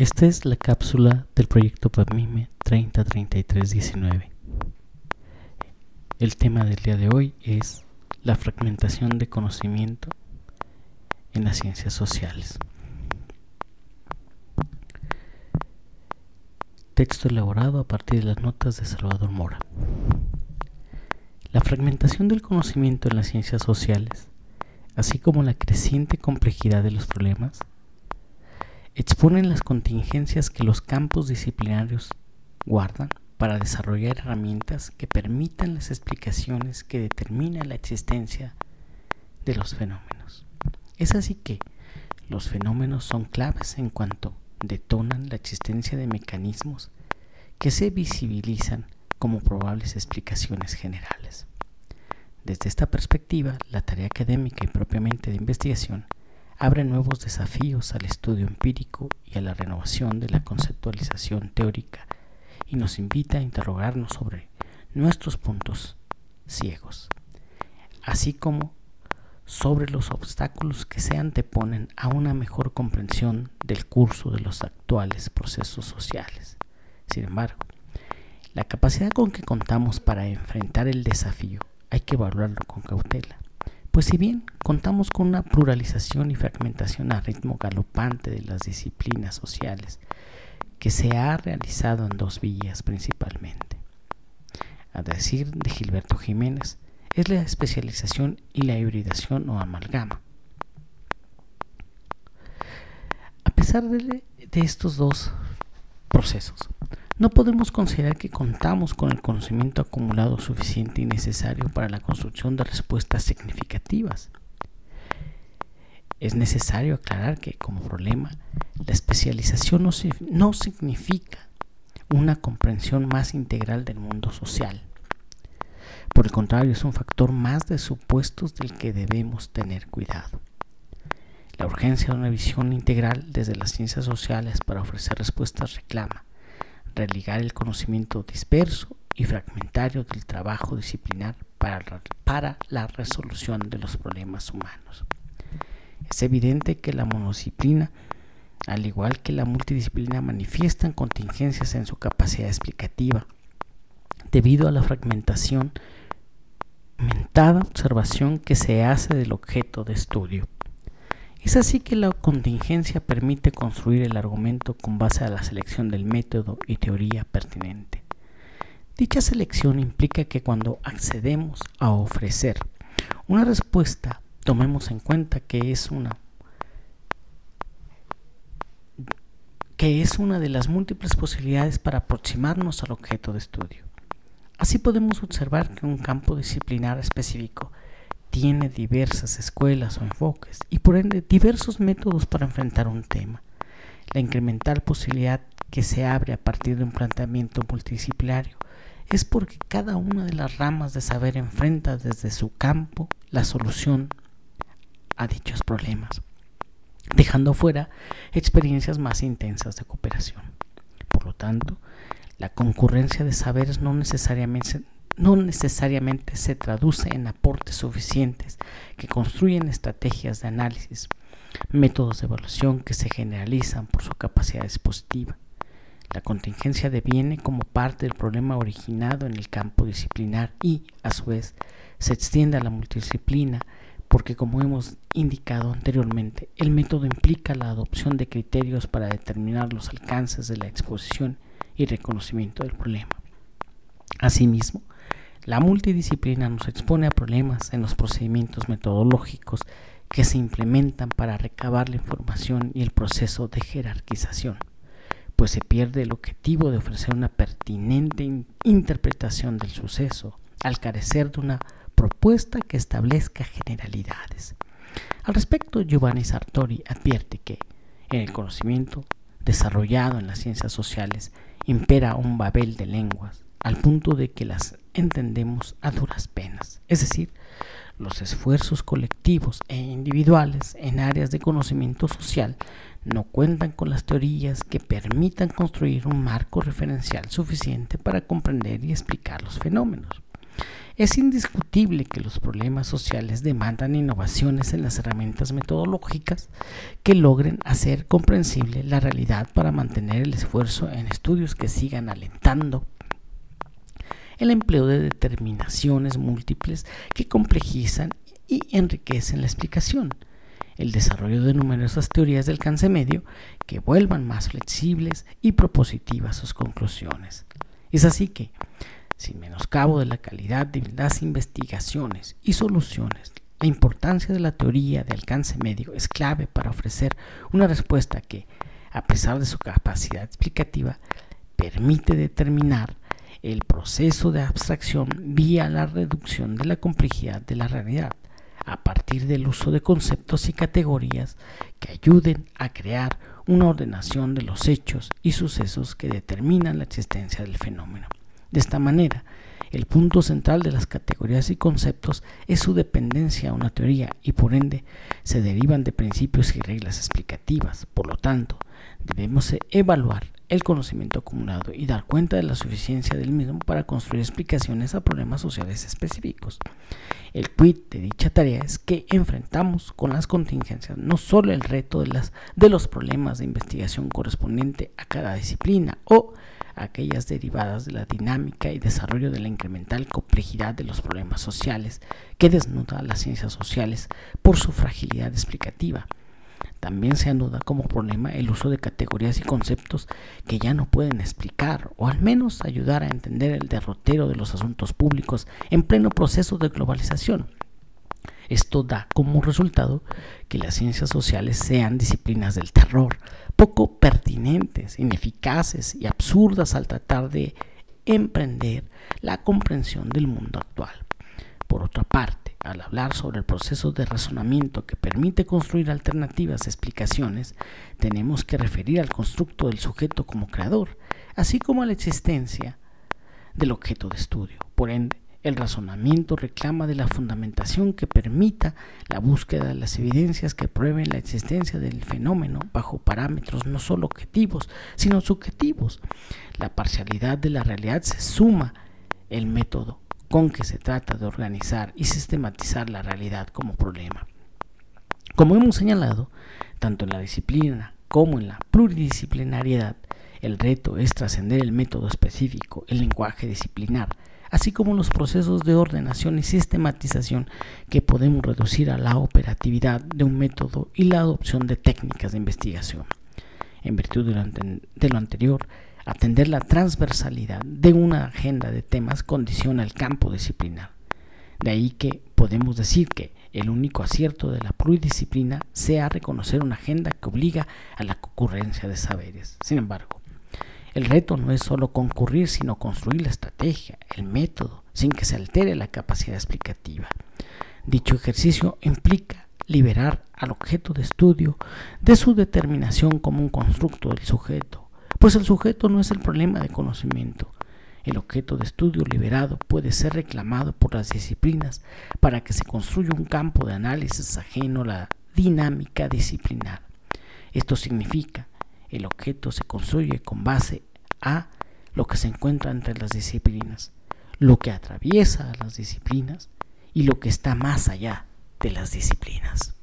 Esta es la cápsula del proyecto PAMIME 303319. El tema del día de hoy es la fragmentación de conocimiento en las ciencias sociales. Texto elaborado a partir de las notas de Salvador Mora. La fragmentación del conocimiento en las ciencias sociales, así como la creciente complejidad de los problemas, exponen las contingencias que los campos disciplinarios guardan para desarrollar herramientas que permitan las explicaciones que determinan la existencia de los fenómenos. Es así que los fenómenos son claves en cuanto detonan la existencia de mecanismos que se visibilizan como probables explicaciones generales. Desde esta perspectiva, la tarea académica y propiamente de investigación abre nuevos desafíos al estudio empírico y a la renovación de la conceptualización teórica y nos invita a interrogarnos sobre nuestros puntos ciegos, así como sobre los obstáculos que se anteponen a una mejor comprensión del curso de los actuales procesos sociales. Sin embargo, la capacidad con que contamos para enfrentar el desafío hay que evaluarlo con cautela pues si bien contamos con una pluralización y fragmentación a ritmo galopante de las disciplinas sociales, que se ha realizado en dos vías principalmente. A decir de Gilberto Jiménez, es la especialización y la hibridación o amalgama. A pesar de, de estos dos procesos, no podemos considerar que contamos con el conocimiento acumulado suficiente y necesario para la construcción de respuestas significativas. Es necesario aclarar que, como problema, la especialización no, no significa una comprensión más integral del mundo social. Por el contrario, es un factor más de supuestos del que debemos tener cuidado. La urgencia de una visión integral desde las ciencias sociales para ofrecer respuestas reclama religar el conocimiento disperso y fragmentario del trabajo disciplinar para, para la resolución de los problemas humanos. Es evidente que la monodisciplina, al igual que la multidisciplina, manifiestan contingencias en su capacidad explicativa debido a la fragmentación mentada observación que se hace del objeto de estudio. Es así que la contingencia permite construir el argumento con base a la selección del método y teoría pertinente. Dicha selección implica que cuando accedemos a ofrecer una respuesta, tomemos en cuenta que es una que es una de las múltiples posibilidades para aproximarnos al objeto de estudio. Así podemos observar que un campo disciplinar específico tiene diversas escuelas o enfoques y por ende diversos métodos para enfrentar un tema. La incremental posibilidad que se abre a partir de un planteamiento multidisciplinario es porque cada una de las ramas de saber enfrenta desde su campo la solución a dichos problemas, dejando fuera experiencias más intensas de cooperación. Por lo tanto, la concurrencia de saberes no necesariamente no necesariamente se traduce en aportes suficientes que construyen estrategias de análisis, métodos de evaluación que se generalizan por su capacidad expositiva. La contingencia deviene como parte del problema originado en el campo disciplinar y, a su vez, se extiende a la multidisciplina porque, como hemos indicado anteriormente, el método implica la adopción de criterios para determinar los alcances de la exposición y reconocimiento del problema. Asimismo, la multidisciplina nos expone a problemas en los procedimientos metodológicos que se implementan para recabar la información y el proceso de jerarquización, pues se pierde el objetivo de ofrecer una pertinente interpretación del suceso al carecer de una propuesta que establezca generalidades. Al respecto, Giovanni Sartori advierte que en el conocimiento desarrollado en las ciencias sociales impera un babel de lenguas, al punto de que las entendemos a duras penas. Es decir, los esfuerzos colectivos e individuales en áreas de conocimiento social no cuentan con las teorías que permitan construir un marco referencial suficiente para comprender y explicar los fenómenos. Es indiscutible que los problemas sociales demandan innovaciones en las herramientas metodológicas que logren hacer comprensible la realidad para mantener el esfuerzo en estudios que sigan alentando el empleo de determinaciones múltiples que complejizan y enriquecen la explicación, el desarrollo de numerosas teorías del alcance medio que vuelvan más flexibles y propositivas sus conclusiones. Es así que, sin menoscabo de la calidad de las investigaciones y soluciones. La importancia de la teoría de alcance medio es clave para ofrecer una respuesta que, a pesar de su capacidad explicativa, permite determinar el proceso de abstracción vía la reducción de la complejidad de la realidad a partir del uso de conceptos y categorías que ayuden a crear una ordenación de los hechos y sucesos que determinan la existencia del fenómeno. De esta manera, el punto central de las categorías y conceptos es su dependencia a una teoría y por ende se derivan de principios y reglas explicativas. Por lo tanto, debemos evaluar el conocimiento acumulado y dar cuenta de la suficiencia del mismo para construir explicaciones a problemas sociales específicos. El quid de dicha tarea es que enfrentamos con las contingencias no solo el reto de, las, de los problemas de investigación correspondiente a cada disciplina o aquellas derivadas de la dinámica y desarrollo de la incremental complejidad de los problemas sociales que desnuda las ciencias sociales por su fragilidad explicativa. También se anuda como problema el uso de categorías y conceptos que ya no pueden explicar o al menos ayudar a entender el derrotero de los asuntos públicos en pleno proceso de globalización. Esto da como resultado que las ciencias sociales sean disciplinas del terror, poco pertinentes, ineficaces y absurdas al tratar de emprender la comprensión del mundo actual. Por otra parte, al hablar sobre el proceso de razonamiento que permite construir alternativas explicaciones, tenemos que referir al constructo del sujeto como creador, así como a la existencia del objeto de estudio. Por ende, el razonamiento reclama de la fundamentación que permita la búsqueda de las evidencias que prueben la existencia del fenómeno bajo parámetros no solo objetivos, sino subjetivos. La parcialidad de la realidad se suma el método con que se trata de organizar y sistematizar la realidad como problema. Como hemos señalado, tanto en la disciplina como en la pluridisciplinariedad, el reto es trascender el método específico, el lenguaje disciplinar, así como los procesos de ordenación y sistematización que podemos reducir a la operatividad de un método y la adopción de técnicas de investigación. En virtud de lo, anterior, atender la transversalidad de una agenda de temas condiciona el campo disciplinar. De ahí que podemos decir que el único acierto de la pluridisciplina sea reconocer una agenda que obliga a la concurrencia de saberes. Sin embargo, el reto no es solo concurrir, sino construir la estrategia, el método, sin que se altere la capacidad explicativa. Dicho ejercicio implica liberar al objeto de estudio de su determinación como un constructo del sujeto, pues el sujeto no es el problema de conocimiento. El objeto de estudio liberado puede ser reclamado por las disciplinas para que se construya un campo de análisis ajeno a la dinámica disciplinar. Esto significa el objeto se construye con base a lo que se encuentra entre las disciplinas, lo que atraviesa las disciplinas y lo que está más allá de las disciplinas.